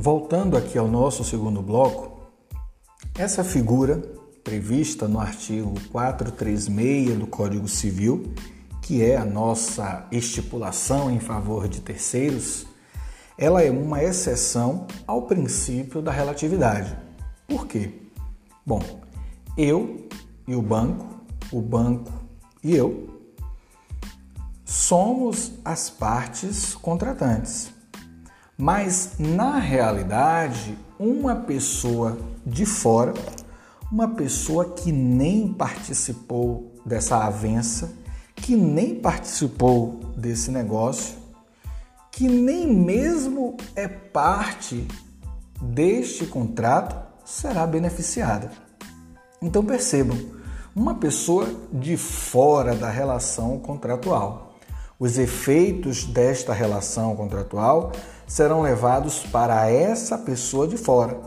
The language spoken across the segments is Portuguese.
Voltando aqui ao nosso segundo bloco, essa figura prevista no artigo 436 do Código Civil, que é a nossa estipulação em favor de terceiros, ela é uma exceção ao princípio da relatividade. Por quê? Bom, eu e o banco, o banco e eu, somos as partes contratantes. Mas na realidade, uma pessoa de fora, uma pessoa que nem participou dessa avença, que nem participou desse negócio, que nem mesmo é parte deste contrato, será beneficiada. Então percebam, uma pessoa de fora da relação contratual. Os efeitos desta relação contratual serão levados para essa pessoa de fora,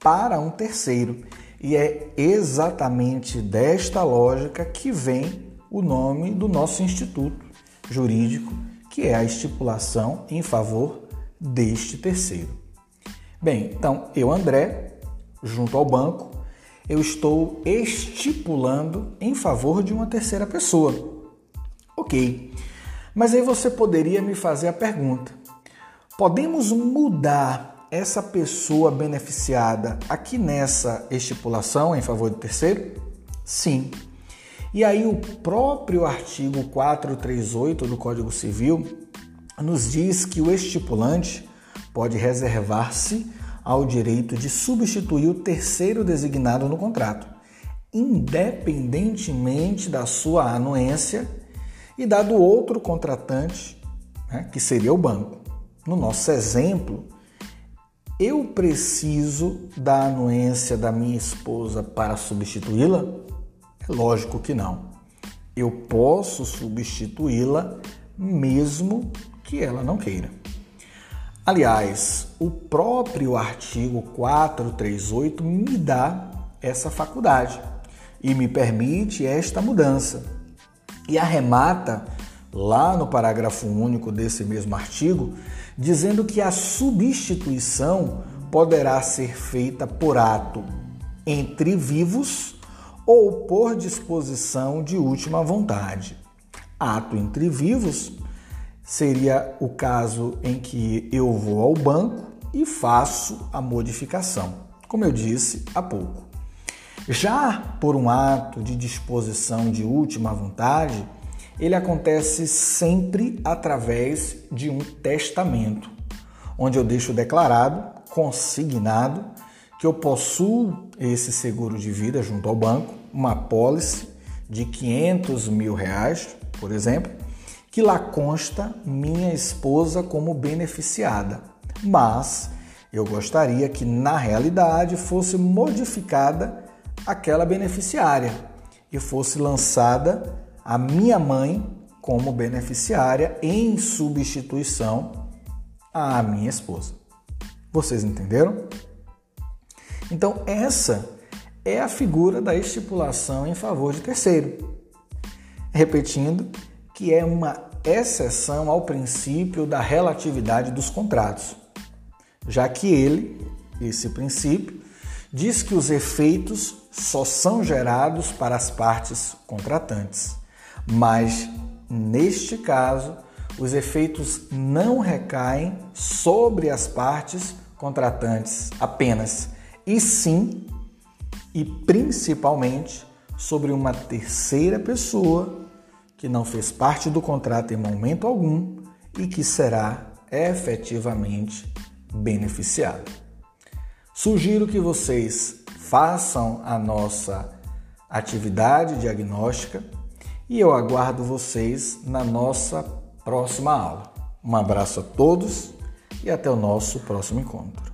para um terceiro. E é exatamente desta lógica que vem o nome do nosso instituto jurídico, que é a estipulação em favor deste terceiro. Bem, então eu, André, junto ao banco, eu estou estipulando em favor de uma terceira pessoa. Ok, mas aí você poderia me fazer a pergunta: Podemos mudar essa pessoa beneficiada aqui nessa estipulação em favor do terceiro? Sim. E aí o próprio artigo 438 do Código Civil nos diz que o estipulante pode reservar-se ao direito de substituir o terceiro designado no contrato, independentemente da sua anuência e dado outro contratante, né, que seria o banco. No nosso exemplo, eu preciso da anuência da minha esposa para substituí-la? É lógico que não. Eu posso substituí-la mesmo que ela não queira. Aliás, o próprio artigo 438 me dá essa faculdade e me permite esta mudança. E arremata lá no parágrafo único desse mesmo artigo, dizendo que a substituição poderá ser feita por ato entre vivos ou por disposição de última vontade. Ato entre vivos seria o caso em que eu vou ao banco e faço a modificação, como eu disse há pouco. Já por um ato de disposição de última vontade, ele acontece sempre através de um testamento, onde eu deixo declarado, consignado, que eu possuo esse seguro de vida junto ao banco, uma pólice de 500 mil reais, por exemplo, que lá consta minha esposa como beneficiada. Mas eu gostaria que na realidade fosse modificada aquela beneficiária e fosse lançada a minha mãe como beneficiária em substituição à minha esposa. Vocês entenderam? Então, essa é a figura da estipulação em favor de terceiro. Repetindo, que é uma exceção ao princípio da relatividade dos contratos, já que ele, esse princípio, diz que os efeitos só são gerados para as partes contratantes mas neste caso, os efeitos não recaem sobre as partes contratantes apenas, e sim e principalmente sobre uma terceira pessoa que não fez parte do contrato em momento algum e que será efetivamente beneficiada. Sugiro que vocês façam a nossa atividade diagnóstica e eu aguardo vocês na nossa próxima aula. Um abraço a todos e até o nosso próximo encontro.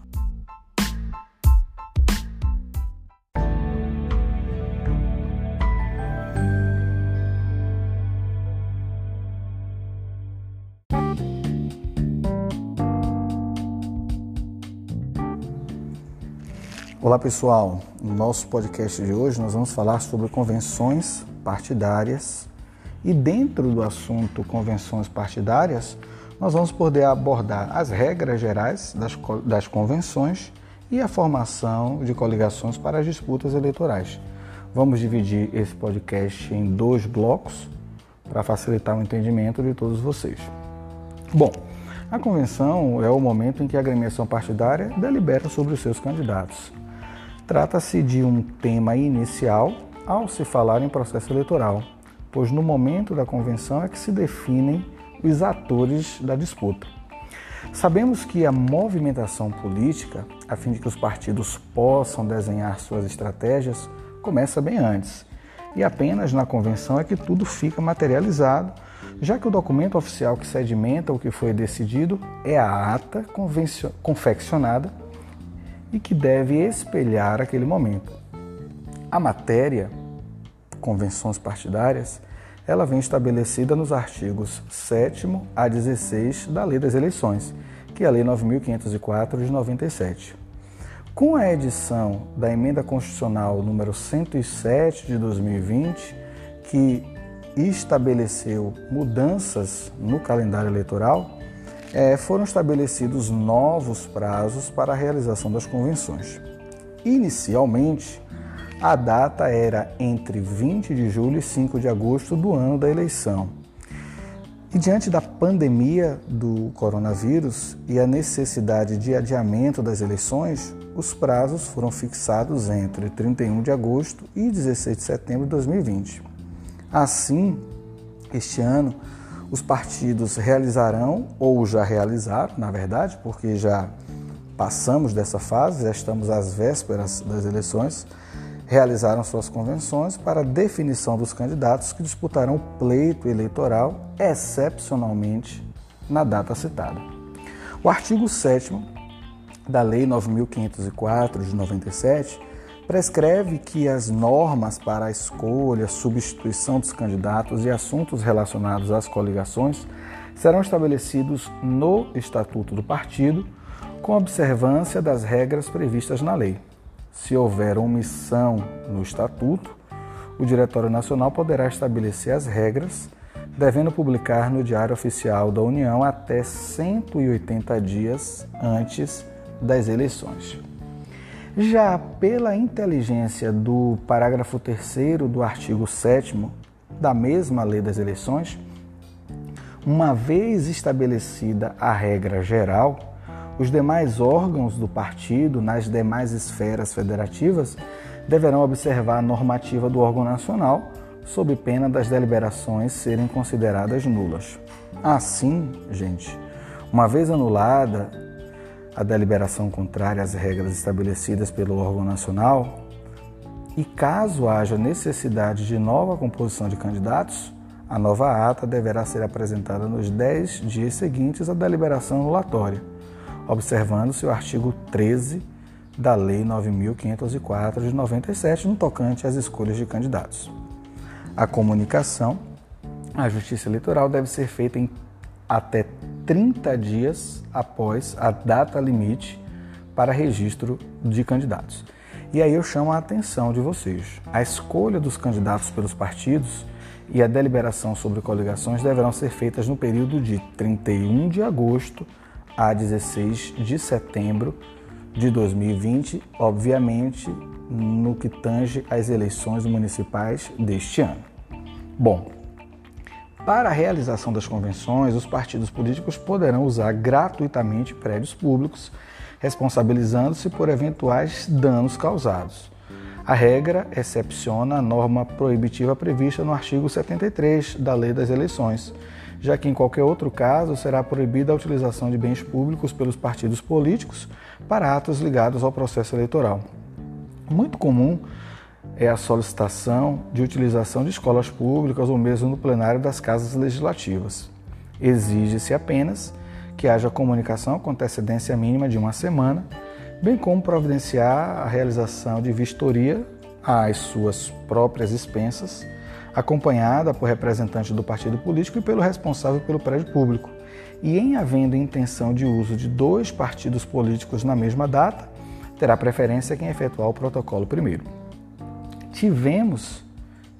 Olá pessoal, no nosso podcast de hoje nós vamos falar sobre convenções partidárias e dentro do assunto convenções partidárias nós vamos poder abordar as regras gerais das, das convenções e a formação de coligações para as disputas eleitorais. Vamos dividir esse podcast em dois blocos para facilitar o entendimento de todos vocês. Bom, a convenção é o momento em que a agremiação partidária delibera sobre os seus candidatos. Trata-se de um tema inicial ao se falar em processo eleitoral, pois no momento da convenção é que se definem os atores da disputa. Sabemos que a movimentação política, a fim de que os partidos possam desenhar suas estratégias, começa bem antes. E apenas na convenção é que tudo fica materializado, já que o documento oficial que sedimenta o que foi decidido é a ata confeccionada e que deve espelhar aquele momento. A matéria, convenções partidárias, ela vem estabelecida nos artigos 7 a 16 da Lei das Eleições, que é a Lei 9504 de 97. Com a edição da Emenda Constitucional número 107 de 2020, que estabeleceu mudanças no calendário eleitoral, é, foram estabelecidos novos prazos para a realização das convenções. Inicialmente, a data era entre 20 de julho e 5 de agosto do ano da eleição. E diante da pandemia do coronavírus e a necessidade de adiamento das eleições, os prazos foram fixados entre 31 de agosto e 16 de setembro de 2020. Assim, este ano, os partidos realizarão, ou já realizaram, na verdade, porque já passamos dessa fase, já estamos às vésperas das eleições, realizaram suas convenções para definição dos candidatos que disputarão o pleito eleitoral, excepcionalmente na data citada. O artigo 7 da Lei 9504 de 97 prescreve que as normas para a escolha, substituição dos candidatos e assuntos relacionados às coligações serão estabelecidos no Estatuto do Partido, com observância das regras previstas na lei. Se houver omissão no estatuto, o Diretório Nacional poderá estabelecer as regras, devendo publicar no Diário Oficial da União até 180 dias antes das eleições. Já pela inteligência do parágrafo 3 do artigo 7 da mesma Lei das Eleições, uma vez estabelecida a regra geral, os demais órgãos do partido, nas demais esferas federativas, deverão observar a normativa do órgão nacional, sob pena das deliberações serem consideradas nulas. Assim, gente, uma vez anulada a deliberação contrária às regras estabelecidas pelo órgão nacional, e caso haja necessidade de nova composição de candidatos, a nova ata deverá ser apresentada nos 10 dias seguintes à deliberação anulatória observando-se o artigo 13 da Lei 9.504 de 97, no tocante às escolhas de candidatos. A comunicação à Justiça Eleitoral deve ser feita em até 30 dias após a data limite para registro de candidatos. E aí eu chamo a atenção de vocês. A escolha dos candidatos pelos partidos e a deliberação sobre coligações deverão ser feitas no período de 31 de agosto a 16 de setembro de 2020, obviamente no que tange às eleições municipais deste ano. Bom, para a realização das convenções, os partidos políticos poderão usar gratuitamente prédios públicos, responsabilizando-se por eventuais danos causados. A regra excepciona a norma proibitiva prevista no artigo 73 da Lei das Eleições, já que em qualquer outro caso será proibida a utilização de bens públicos pelos partidos políticos para atos ligados ao processo eleitoral. Muito comum é a solicitação de utilização de escolas públicas ou mesmo no plenário das casas legislativas. Exige-se apenas que haja comunicação com antecedência mínima de uma semana, bem como providenciar a realização de vistoria às suas próprias expensas acompanhada por representante do partido político e pelo responsável pelo prédio público. E em havendo intenção de uso de dois partidos políticos na mesma data, terá preferência quem efetuar o protocolo primeiro. Tivemos,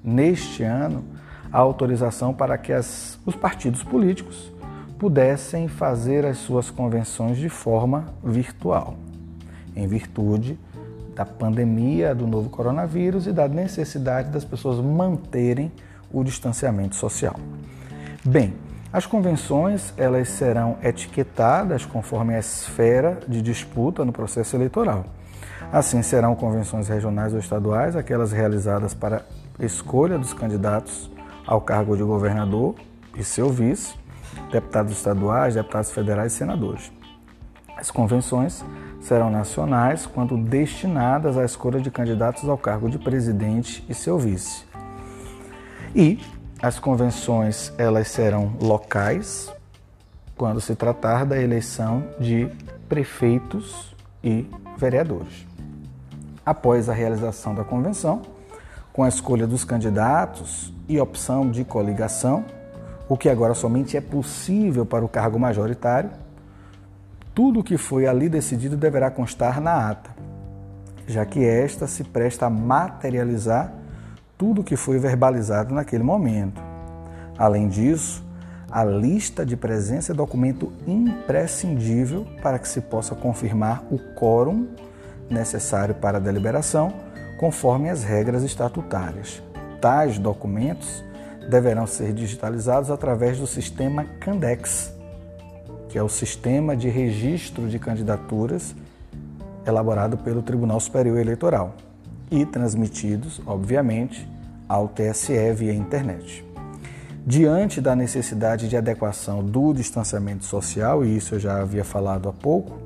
neste ano, a autorização para que as, os partidos políticos pudessem fazer as suas convenções de forma virtual, em virtude da pandemia do novo coronavírus e da necessidade das pessoas manterem o distanciamento social. Bem, as convenções elas serão etiquetadas conforme a esfera de disputa no processo eleitoral. Assim serão convenções regionais ou estaduais aquelas realizadas para escolha dos candidatos ao cargo de governador e seu vice, deputados estaduais, deputados federais e senadores. As convenções serão nacionais quando destinadas à escolha de candidatos ao cargo de presidente e seu vice. E as convenções elas serão locais quando se tratar da eleição de prefeitos e vereadores. Após a realização da convenção, com a escolha dos candidatos e opção de coligação, o que agora somente é possível para o cargo majoritário, tudo o que foi ali decidido deverá constar na ata, já que esta se presta a materializar tudo o que foi verbalizado naquele momento. Além disso, a lista de presença é documento imprescindível para que se possa confirmar o quórum necessário para a deliberação, conforme as regras estatutárias. Tais documentos deverão ser digitalizados através do sistema Candex, que é o sistema de registro de candidaturas elaborado pelo Tribunal Superior Eleitoral e transmitidos, obviamente, ao TSE via internet. Diante da necessidade de adequação do distanciamento social, e isso eu já havia falado há pouco,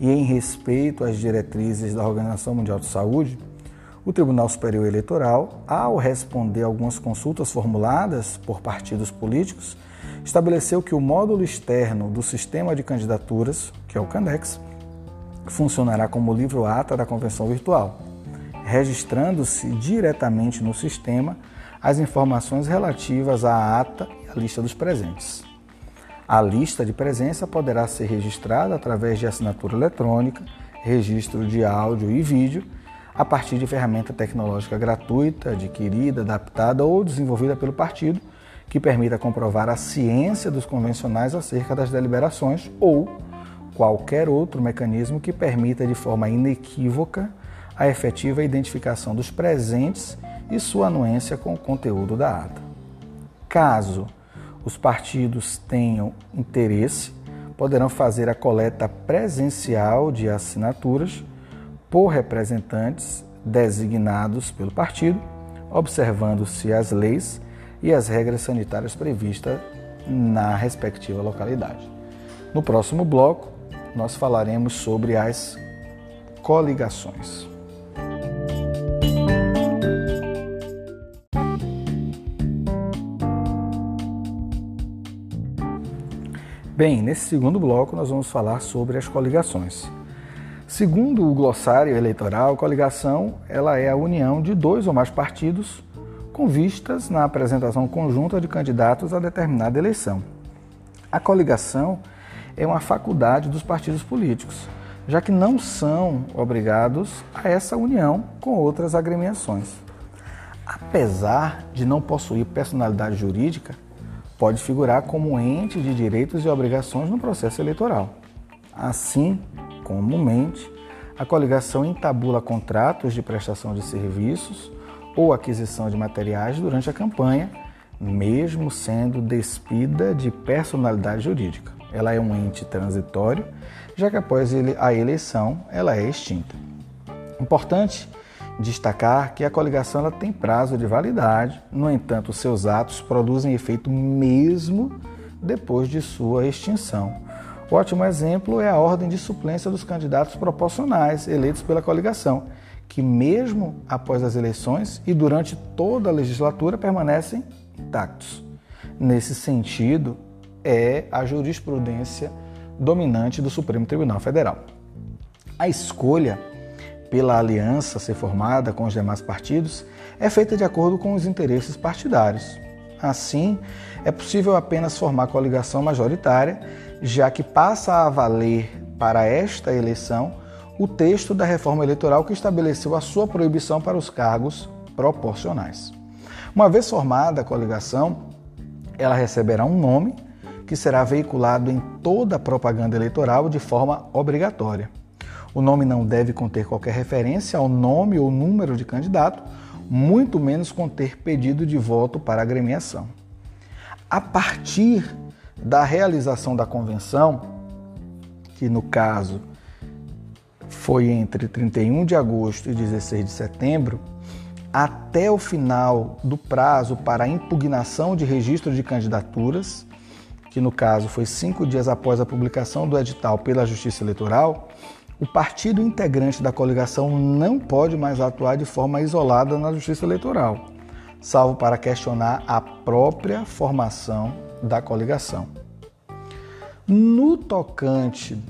e em respeito às diretrizes da Organização Mundial de Saúde, o Tribunal Superior Eleitoral, ao responder algumas consultas formuladas por partidos políticos, estabeleceu que o módulo externo do sistema de candidaturas, que é o CANDEX, funcionará como livro ata da convenção virtual, registrando-se diretamente no sistema as informações relativas à ata e à lista dos presentes. A lista de presença poderá ser registrada através de assinatura eletrônica, registro de áudio e vídeo, a partir de ferramenta tecnológica gratuita, adquirida, adaptada ou desenvolvida pelo partido, que permita comprovar a ciência dos convencionais acerca das deliberações ou qualquer outro mecanismo que permita de forma inequívoca a efetiva identificação dos presentes e sua anuência com o conteúdo da ata. Caso os partidos tenham interesse, poderão fazer a coleta presencial de assinaturas por representantes designados pelo partido, observando-se as leis e as regras sanitárias previstas na respectiva localidade. No próximo bloco, nós falaremos sobre as coligações. Bem, nesse segundo bloco nós vamos falar sobre as coligações. Segundo o glossário eleitoral, coligação ela é a união de dois ou mais partidos com vistas na apresentação conjunta de candidatos a determinada eleição. A coligação é uma faculdade dos partidos políticos, já que não são obrigados a essa união com outras agremiações. Apesar de não possuir personalidade jurídica, pode figurar como ente de direitos e obrigações no processo eleitoral. Assim, comumente, a coligação entabula contratos de prestação de serviços ou aquisição de materiais durante a campanha, mesmo sendo despida de personalidade jurídica. Ela é um ente transitório, já que após a eleição ela é extinta. Importante destacar que a coligação ela tem prazo de validade, no entanto, seus atos produzem efeito mesmo depois de sua extinção. O ótimo exemplo é a ordem de suplência dos candidatos proporcionais eleitos pela coligação, que, mesmo após as eleições e durante toda a legislatura, permanecem intactos. Nesse sentido, é a jurisprudência dominante do Supremo Tribunal Federal. A escolha pela aliança ser formada com os demais partidos é feita de acordo com os interesses partidários. Assim, é possível apenas formar coligação majoritária, já que passa a valer para esta eleição o texto da reforma eleitoral que estabeleceu a sua proibição para os cargos proporcionais. Uma vez formada a coligação, ela receberá um nome que será veiculado em toda a propaganda eleitoral de forma obrigatória. O nome não deve conter qualquer referência ao nome ou número de candidato, muito menos conter pedido de voto para agremiação. A partir da realização da convenção, que no caso foi entre 31 de agosto e 16 de setembro, até o final do prazo para impugnação de registro de candidaturas, que no caso foi cinco dias após a publicação do edital pela Justiça Eleitoral, o partido integrante da coligação não pode mais atuar de forma isolada na Justiça Eleitoral, salvo para questionar a própria formação da coligação. No tocante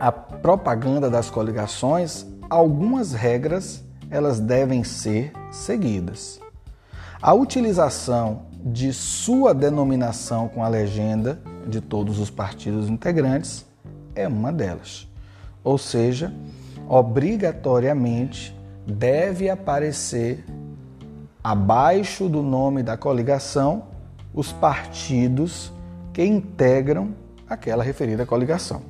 à propaganda das coligações, algumas regras elas devem ser seguidas. A utilização de sua denominação com a legenda de todos os partidos integrantes é uma delas. Ou seja, obrigatoriamente deve aparecer abaixo do nome da coligação os partidos que integram aquela referida coligação.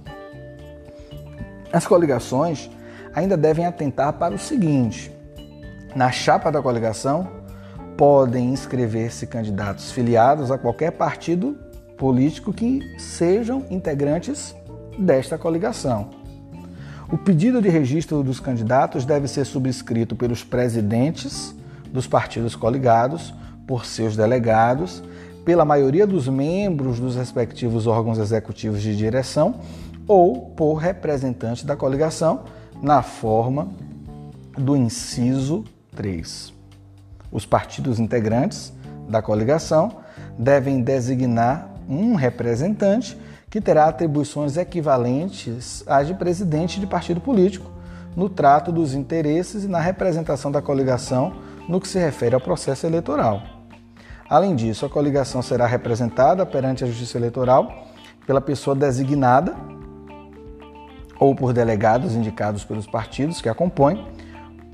As coligações ainda devem atentar para o seguinte: na chapa da coligação podem inscrever-se candidatos filiados a qualquer partido político que sejam integrantes desta coligação. O pedido de registro dos candidatos deve ser subscrito pelos presidentes dos partidos coligados, por seus delegados, pela maioria dos membros dos respectivos órgãos executivos de direção ou por representantes da coligação, na forma do inciso 3. Os partidos integrantes da coligação devem designar um representante que terá atribuições equivalentes às de presidente de partido político no trato dos interesses e na representação da coligação no que se refere ao processo eleitoral. Além disso, a coligação será representada perante a Justiça Eleitoral pela pessoa designada ou por delegados indicados pelos partidos que a compõem,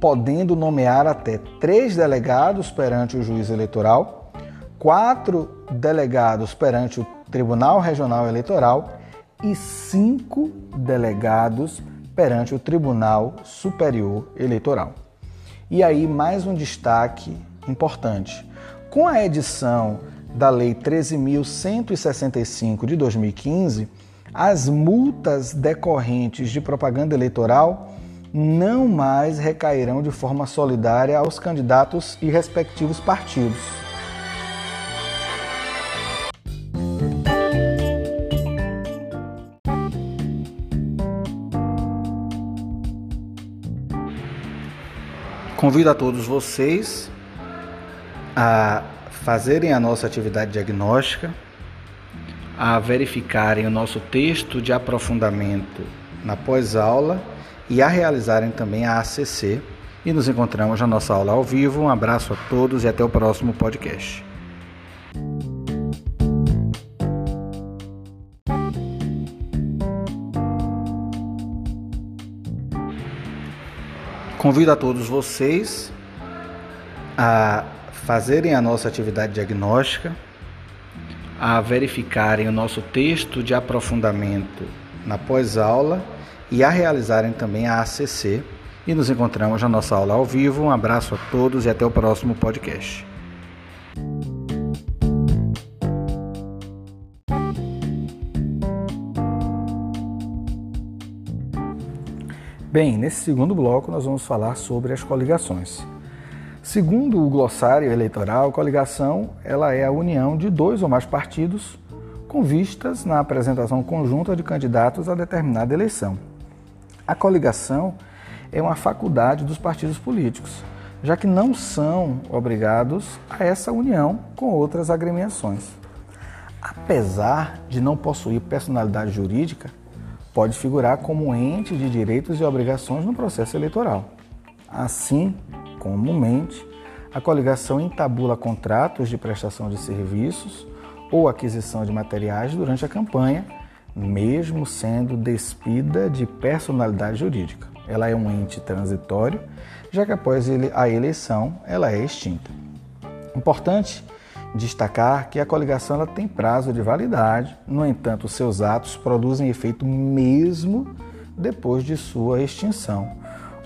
podendo nomear até três delegados perante o juiz eleitoral, quatro delegados perante o Tribunal Regional Eleitoral e cinco delegados perante o Tribunal Superior Eleitoral. E aí, mais um destaque importante. Com a edição da Lei 13.165 de 2015, as multas decorrentes de propaganda eleitoral não mais recairão de forma solidária aos candidatos e respectivos partidos. Convido a todos vocês a fazerem a nossa atividade diagnóstica, a verificarem o nosso texto de aprofundamento na pós-aula e a realizarem também a ACC. E nos encontramos na nossa aula ao vivo. Um abraço a todos e até o próximo podcast. Convido a todos vocês a fazerem a nossa atividade diagnóstica, a verificarem o nosso texto de aprofundamento na pós-aula e a realizarem também a ACC. E nos encontramos na nossa aula ao vivo. Um abraço a todos e até o próximo podcast. Bem, nesse segundo bloco nós vamos falar sobre as coligações. Segundo o glossário eleitoral, coligação ela é a união de dois ou mais partidos com vistas na apresentação conjunta de candidatos a determinada eleição. A coligação é uma faculdade dos partidos políticos, já que não são obrigados a essa união com outras agremiações. Apesar de não possuir personalidade jurídica, pode figurar como ente de direitos e obrigações no processo eleitoral. Assim, comumente, a coligação entabula contratos de prestação de serviços ou aquisição de materiais durante a campanha mesmo sendo despida de personalidade jurídica. Ela é um ente transitório, já que após a eleição ela é extinta. Importante destacar que a coligação ela tem prazo de validade, no entanto, seus atos produzem efeito mesmo depois de sua extinção.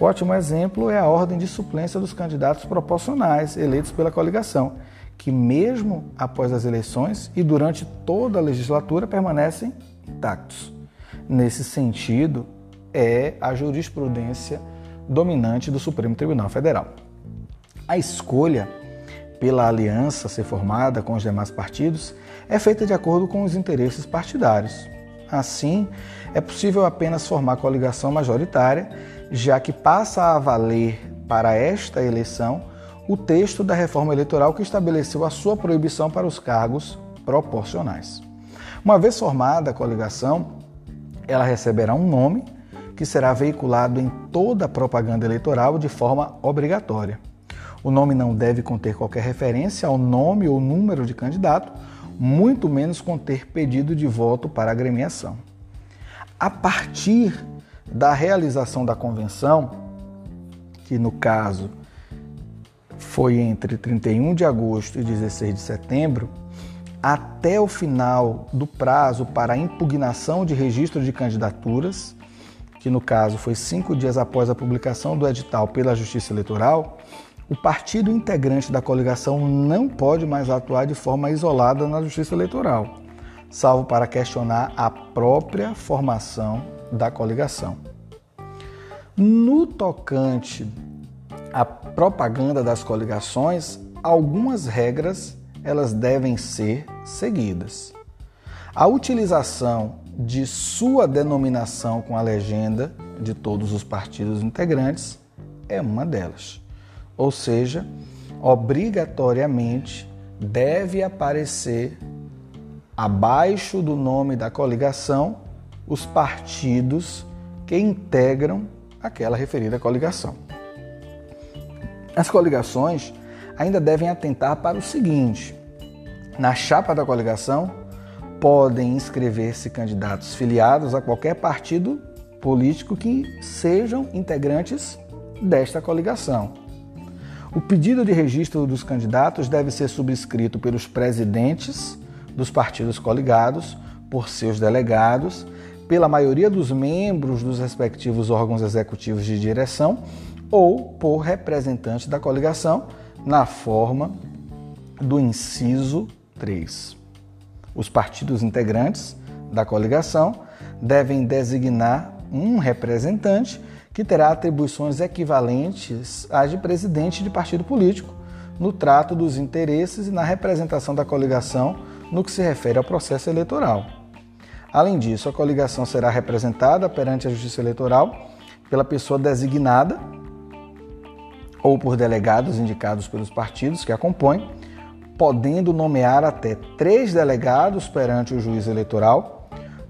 Ótimo exemplo é a ordem de suplência dos candidatos proporcionais eleitos pela coligação, que, mesmo após as eleições e durante toda a legislatura, permanecem intactos. Nesse sentido, é a jurisprudência dominante do Supremo Tribunal Federal. A escolha pela aliança ser formada com os demais partidos é feita de acordo com os interesses partidários. Assim, é possível apenas formar coligação majoritária, já que passa a valer para esta eleição o texto da reforma eleitoral que estabeleceu a sua proibição para os cargos proporcionais. Uma vez formada a coligação, ela receberá um nome que será veiculado em toda a propaganda eleitoral de forma obrigatória. O nome não deve conter qualquer referência ao nome ou número de candidato, muito menos conter pedido de voto para agremiação. A partir da realização da convenção, que no caso foi entre 31 de agosto e 16 de setembro, até o final do prazo para impugnação de registro de candidaturas, que no caso foi cinco dias após a publicação do edital pela Justiça Eleitoral, o partido integrante da coligação não pode mais atuar de forma isolada na Justiça Eleitoral, salvo para questionar a própria formação da coligação. No tocante à propaganda das coligações, algumas regras elas devem ser seguidas. A utilização de sua denominação com a legenda de todos os partidos integrantes é uma delas. Ou seja, obrigatoriamente deve aparecer abaixo do nome da coligação os partidos que integram aquela referida coligação. As coligações ainda devem atentar para o seguinte: na chapa da coligação podem inscrever-se candidatos filiados a qualquer partido político que sejam integrantes desta coligação. O pedido de registro dos candidatos deve ser subscrito pelos presidentes dos partidos coligados, por seus delegados, pela maioria dos membros dos respectivos órgãos executivos de direção ou por representantes da coligação, na forma do inciso 3. Os partidos integrantes da coligação devem designar um representante que terá atribuições equivalentes às de presidente de partido político no trato dos interesses e na representação da coligação no que se refere ao processo eleitoral. Além disso, a coligação será representada perante a Justiça Eleitoral pela pessoa designada ou por delegados indicados pelos partidos que a compõem, podendo nomear até três delegados perante o juiz eleitoral,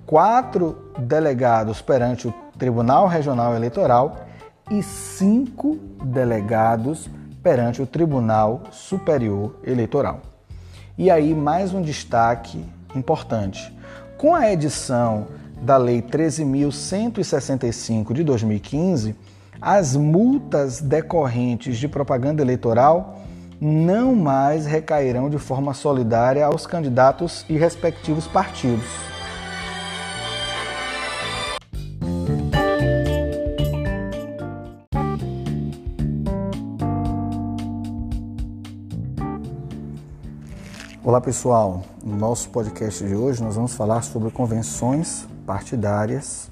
quatro delegados perante o Tribunal Regional Eleitoral e cinco delegados perante o Tribunal Superior Eleitoral. E aí, mais um destaque importante. Com a edição da Lei 13.165 de 2015, as multas decorrentes de propaganda eleitoral não mais recairão de forma solidária aos candidatos e respectivos partidos. Olá pessoal, no nosso podcast de hoje nós vamos falar sobre convenções partidárias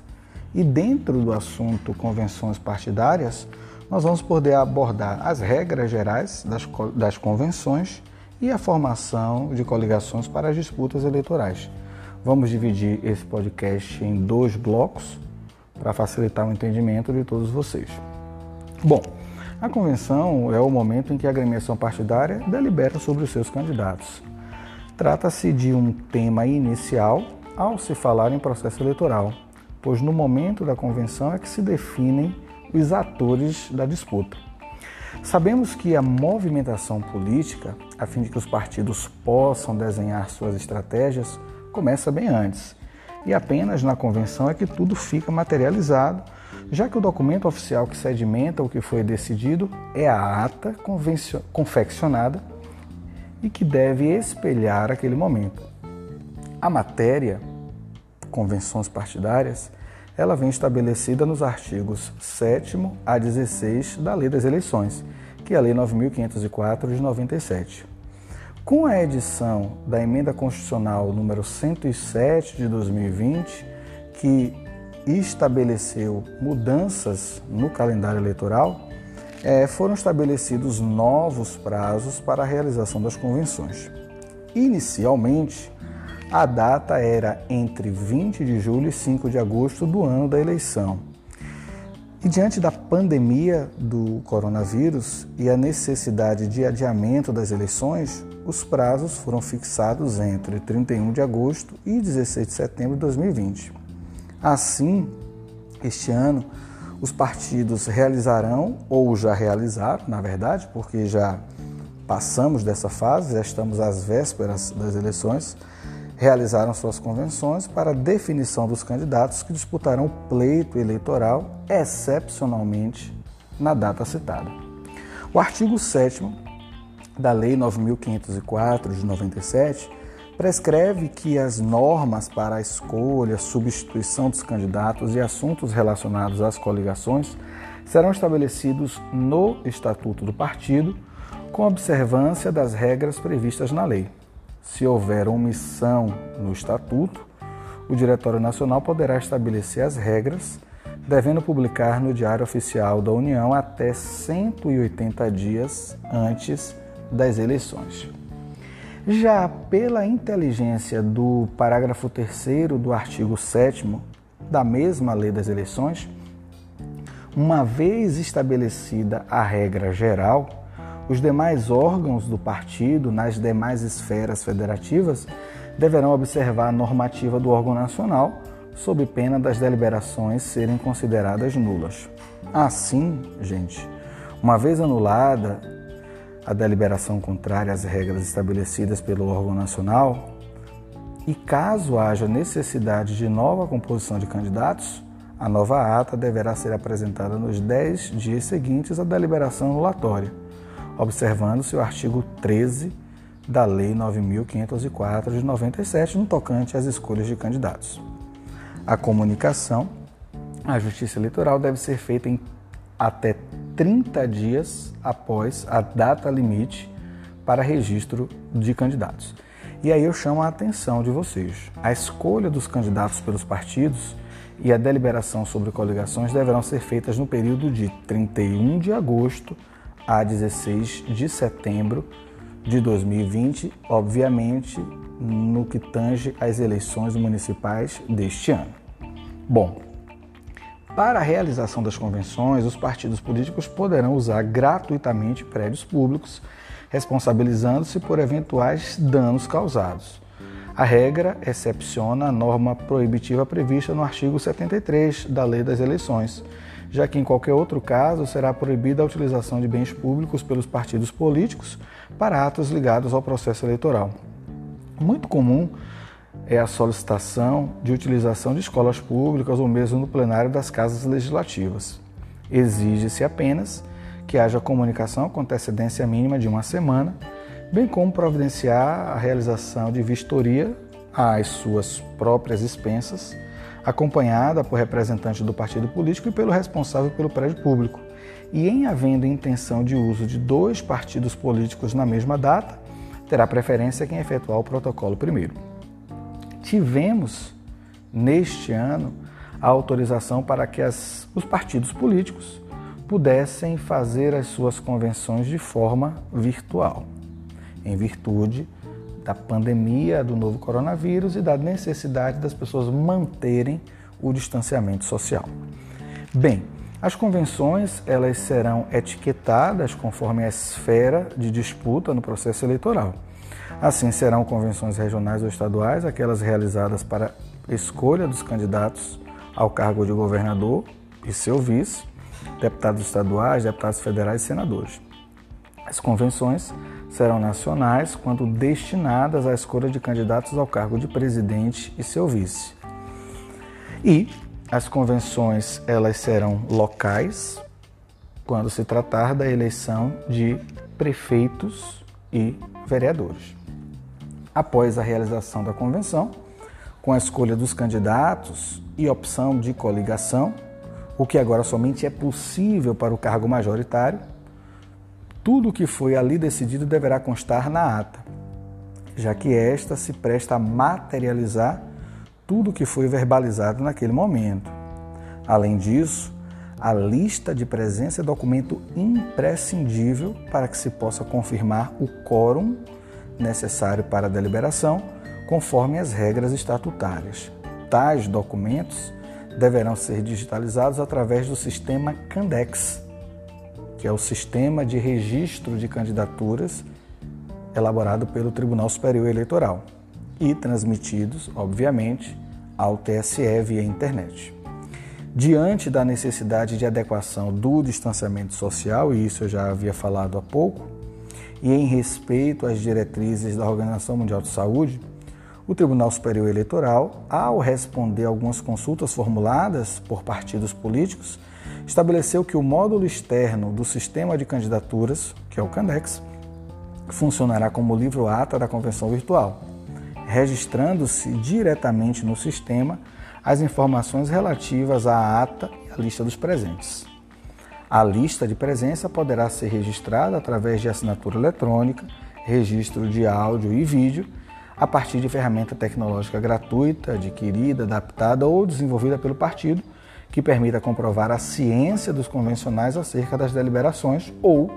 e dentro do assunto convenções partidárias nós vamos poder abordar as regras gerais das, das convenções e a formação de coligações para as disputas eleitorais. Vamos dividir esse podcast em dois blocos para facilitar o entendimento de todos vocês. Bom, a convenção é o momento em que a agremiação partidária delibera sobre os seus candidatos. Trata-se de um tema inicial ao se falar em processo eleitoral, pois no momento da convenção é que se definem os atores da disputa. Sabemos que a movimentação política, a fim de que os partidos possam desenhar suas estratégias, começa bem antes. E apenas na convenção é que tudo fica materializado, já que o documento oficial que sedimenta o que foi decidido é a ata confeccionada e que deve espelhar aquele momento. A matéria, convenções partidárias, ela vem estabelecida nos artigos 7 a 16 da Lei das Eleições, que é a Lei 9504 de 97. Com a edição da Emenda Constitucional número 107 de 2020, que estabeleceu mudanças no calendário eleitoral, é, foram estabelecidos novos prazos para a realização das convenções. Inicialmente, a data era entre 20 de julho e 5 de agosto do ano da eleição. E diante da pandemia do coronavírus e a necessidade de adiamento das eleições, os prazos foram fixados entre 31 de agosto e 16 de setembro de 2020. Assim, este ano, os partidos realizarão, ou já realizaram, na verdade, porque já passamos dessa fase, já estamos às vésperas das eleições, realizaram suas convenções para definição dos candidatos que disputarão o pleito eleitoral, excepcionalmente na data citada. O artigo 7 da Lei 9504 de 97 prescreve que as normas para a escolha, substituição dos candidatos e assuntos relacionados às coligações serão estabelecidos no Estatuto do Partido, com observância das regras previstas na lei. Se houver omissão no estatuto, o Diretório Nacional poderá estabelecer as regras, devendo publicar no Diário Oficial da União até 180 dias antes das eleições. Já pela inteligência do parágrafo 3 do artigo 7 da mesma Lei das Eleições, uma vez estabelecida a regra geral, os demais órgãos do partido, nas demais esferas federativas, deverão observar a normativa do órgão nacional, sob pena das deliberações serem consideradas nulas. Assim, gente, uma vez anulada a deliberação contrária às regras estabelecidas pelo órgão nacional, e caso haja necessidade de nova composição de candidatos, a nova ata deverá ser apresentada nos 10 dias seguintes à deliberação anulatória observando-se o artigo 13 da Lei 9.504 de 97, no tocante às escolhas de candidatos. A comunicação à Justiça Eleitoral deve ser feita em até 30 dias após a data limite para registro de candidatos. E aí eu chamo a atenção de vocês. A escolha dos candidatos pelos partidos e a deliberação sobre coligações deverão ser feitas no período de 31 de agosto a 16 de setembro de 2020, obviamente no que tange às eleições municipais deste ano. Bom, para a realização das convenções, os partidos políticos poderão usar gratuitamente prédios públicos, responsabilizando-se por eventuais danos causados. A regra excepciona a norma proibitiva prevista no artigo 73 da Lei das Eleições, já que em qualquer outro caso será proibida a utilização de bens públicos pelos partidos políticos para atos ligados ao processo eleitoral. Muito comum é a solicitação de utilização de escolas públicas ou mesmo no plenário das casas legislativas. Exige-se apenas que haja comunicação com antecedência mínima de uma semana, bem como providenciar a realização de vistoria às suas próprias expensas acompanhada por representante do partido político e pelo responsável pelo prédio público. E em havendo intenção de uso de dois partidos políticos na mesma data, terá preferência quem efetuar o protocolo primeiro. Tivemos, neste ano, a autorização para que as, os partidos políticos pudessem fazer as suas convenções de forma virtual, em virtude da pandemia do novo coronavírus e da necessidade das pessoas manterem o distanciamento social. Bem, as convenções elas serão etiquetadas conforme a esfera de disputa no processo eleitoral. Assim serão convenções regionais ou estaduais, aquelas realizadas para escolha dos candidatos ao cargo de governador e seu vice, deputados estaduais, deputados federais e senadores. As convenções serão nacionais quando destinadas à escolha de candidatos ao cargo de presidente e seu vice. E as convenções elas serão locais quando se tratar da eleição de prefeitos e vereadores. Após a realização da convenção, com a escolha dos candidatos e opção de coligação, o que agora somente é possível para o cargo majoritário, tudo o que foi ali decidido deverá constar na ata, já que esta se presta a materializar tudo o que foi verbalizado naquele momento. Além disso, a lista de presença é documento imprescindível para que se possa confirmar o quórum necessário para a deliberação, conforme as regras estatutárias. Tais documentos deverão ser digitalizados através do sistema Candex, que é o sistema de registro de candidaturas elaborado pelo Tribunal Superior Eleitoral e transmitidos, obviamente, ao TSE via internet. Diante da necessidade de adequação do distanciamento social, e isso eu já havia falado há pouco, e em respeito às diretrizes da Organização Mundial de Saúde, o Tribunal Superior Eleitoral, ao responder algumas consultas formuladas por partidos políticos, estabeleceu que o módulo externo do sistema de candidaturas, que é o CANDEX, funcionará como livro ata da convenção virtual, registrando-se diretamente no sistema as informações relativas à ata e à lista dos presentes. A lista de presença poderá ser registrada através de assinatura eletrônica, registro de áudio e vídeo, a partir de ferramenta tecnológica gratuita, adquirida, adaptada ou desenvolvida pelo partido, que permita comprovar a ciência dos convencionais acerca das deliberações ou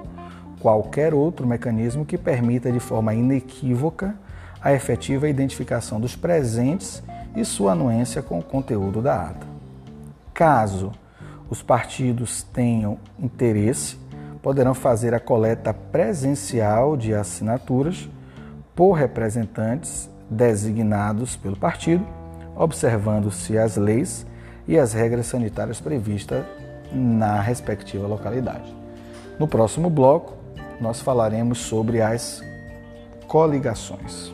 qualquer outro mecanismo que permita de forma inequívoca a efetiva identificação dos presentes e sua anuência com o conteúdo da ata. Caso os partidos tenham interesse, poderão fazer a coleta presencial de assinaturas por representantes designados pelo partido, observando-se as leis e as regras sanitárias previstas na respectiva localidade. No próximo bloco, nós falaremos sobre as coligações.